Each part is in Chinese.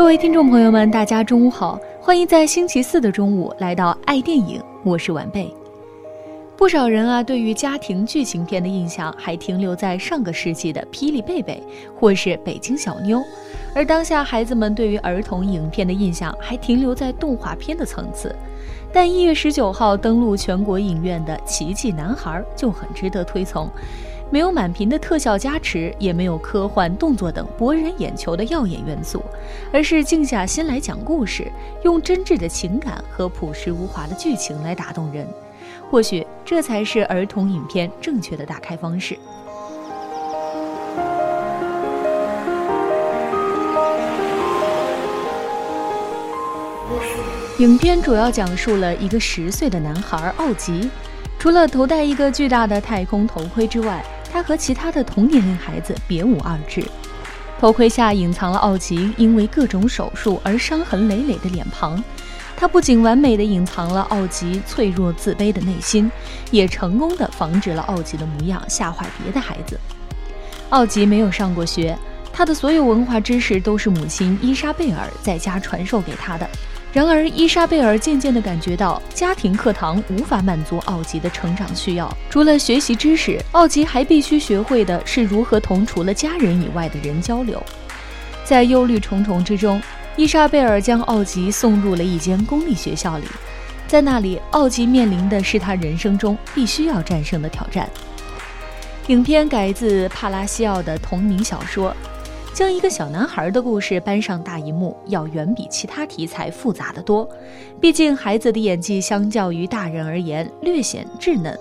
各位听众朋友们，大家中午好，欢迎在星期四的中午来到爱电影，我是晚贝。不少人啊，对于家庭剧情片的印象还停留在上个世纪的《霹雳贝贝》或是《北京小妞》，而当下孩子们对于儿童影片的印象还停留在动画片的层次。但一月十九号登陆全国影院的《奇迹男孩》就很值得推崇。没有满屏的特效加持，也没有科幻、动作等博人眼球的耀眼元素，而是静下心来讲故事，用真挚的情感和朴实无华的剧情来打动人。或许这才是儿童影片正确的打开方式。影片主要讲述了一个十岁的男孩奥吉，除了头戴一个巨大的太空头盔之外，他和其他的同年龄孩子别无二致，头盔下隐藏了奥吉因为各种手术而伤痕累累的脸庞。他不仅完美的隐藏了奥吉脆弱自卑的内心，也成功的防止了奥吉的模样吓坏别的孩子。奥吉没有上过学，他的所有文化知识都是母亲伊莎贝尔在家传授给他的。然而，伊莎贝尔渐渐地感觉到，家庭课堂无法满足奥吉的成长需要。除了学习知识，奥吉还必须学会的是如何同除了家人以外的人交流。在忧虑重重之中，伊莎贝尔将奥吉送入了一间公立学校里。在那里，奥吉面临的是他人生中必须要战胜的挑战。影片改自帕拉西奥的同名小说。将一个小男孩的故事搬上大荧幕，要远比其他题材复杂的多。毕竟孩子的演技相较于大人而言略显稚嫩，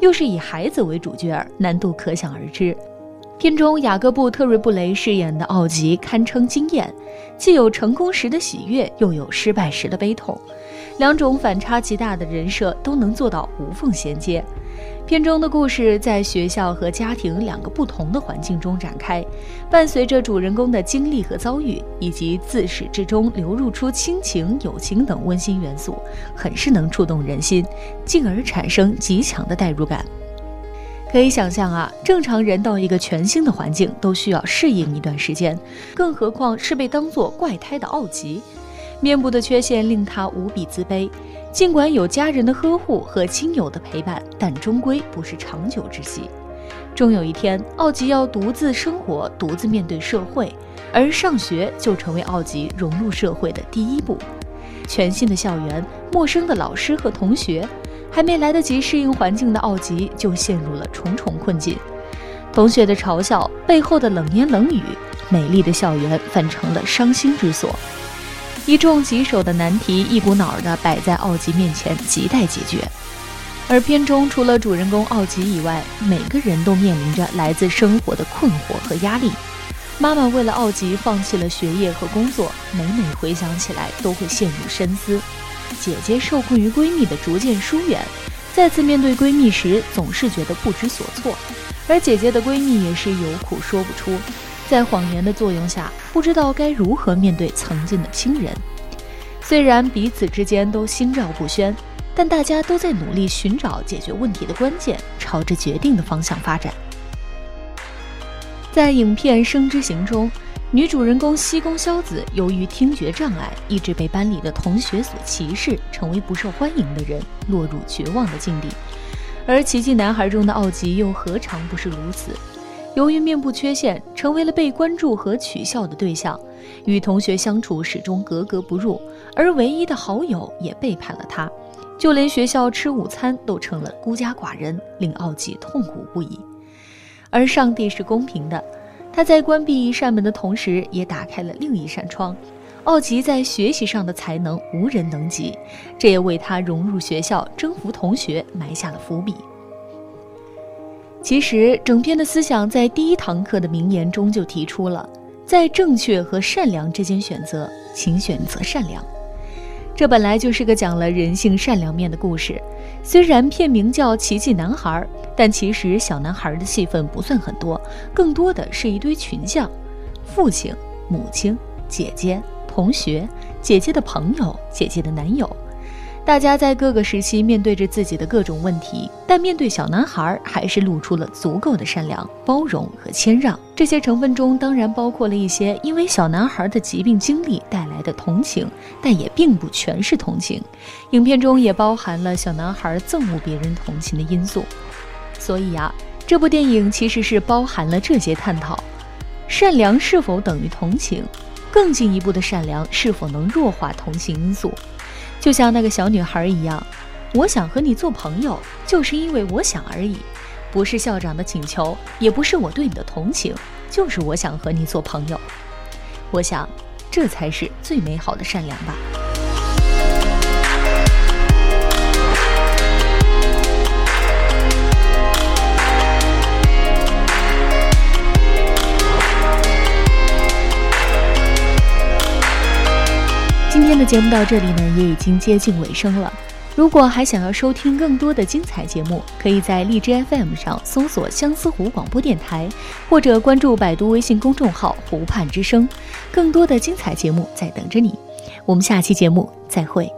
又是以孩子为主角，难度可想而知。片中雅各布·特瑞布雷饰演的奥吉堪称惊艳，既有成功时的喜悦，又有失败时的悲痛，两种反差极大的人设都能做到无缝衔接。片中的故事在学校和家庭两个不同的环境中展开，伴随着主人公的经历和遭遇，以及自始至终流露出亲情、友情等温馨元素，很是能触动人心，进而产生极强的代入感。可以想象啊，正常人到一个全新的环境都需要适应一段时间，更何况是被当作怪胎的奥吉，面部的缺陷令他无比自卑。尽管有家人的呵护和亲友的陪伴，但终归不是长久之计。终有一天，奥吉要独自生活，独自面对社会，而上学就成为奥吉融入社会的第一步。全新的校园，陌生的老师和同学，还没来得及适应环境的奥吉就陷入了重重困境。同学的嘲笑，背后的冷言冷语，美丽的校园反成了伤心之所。一众棘手的难题一股脑儿地摆在奥吉面前，亟待解决。而片中除了主人公奥吉以外，每个人都面临着来自生活的困惑和压力。妈妈为了奥吉放弃了学业和工作，每每回想起来都会陷入深思。姐姐受困于闺蜜的逐渐疏远，再次面对闺蜜时总是觉得不知所措，而姐姐的闺蜜也是有苦说不出。在谎言的作用下，不知道该如何面对曾经的亲人。虽然彼此之间都心照不宣，但大家都在努力寻找解决问题的关键，朝着决定的方向发展。在影片《生之行》中，女主人公西宫萧子由于听觉障碍，一直被班里的同学所歧视，成为不受欢迎的人，落入绝望的境地。而《奇迹男孩》中的奥吉又何尝不是如此？由于面部缺陷，成为了被关注和取笑的对象，与同学相处始终格格不入，而唯一的好友也背叛了他，就连学校吃午餐都成了孤家寡人，令奥吉痛苦不已。而上帝是公平的，他在关闭一扇门的同时，也打开了另一扇窗。奥吉在学习上的才能无人能及，这也为他融入学校、征服同学埋下了伏笔。《其实，整篇的思想在第一堂课的名言中就提出了：在正确和善良之间选择，请选择善良。这本来就是个讲了人性善良面的故事。虽然片名叫《奇迹男孩》，但其实小男孩的戏份不算很多，更多的是一堆群像：父亲、母亲、姐姐、同学、姐姐的朋友、姐姐的男友。大家在各个时期面对着自己的各种问题，但面对小男孩，还是露出了足够的善良、包容和谦让。这些成分中，当然包括了一些因为小男孩的疾病经历带来的同情，但也并不全是同情。影片中也包含了小男孩憎恶别人同情的因素。所以啊，这部电影其实是包含了这些探讨：善良是否等于同情？更进一步的善良是否能弱化同情因素？就像那个小女孩一样，我想和你做朋友，就是因为我想而已，不是校长的请求，也不是我对你的同情，就是我想和你做朋友。我想，这才是最美好的善良吧。的节目到这里呢，也已经接近尾声了。如果还想要收听更多的精彩节目，可以在荔枝 FM 上搜索相思湖广播电台，或者关注百度微信公众号“湖畔之声”，更多的精彩节目在等着你。我们下期节目再会。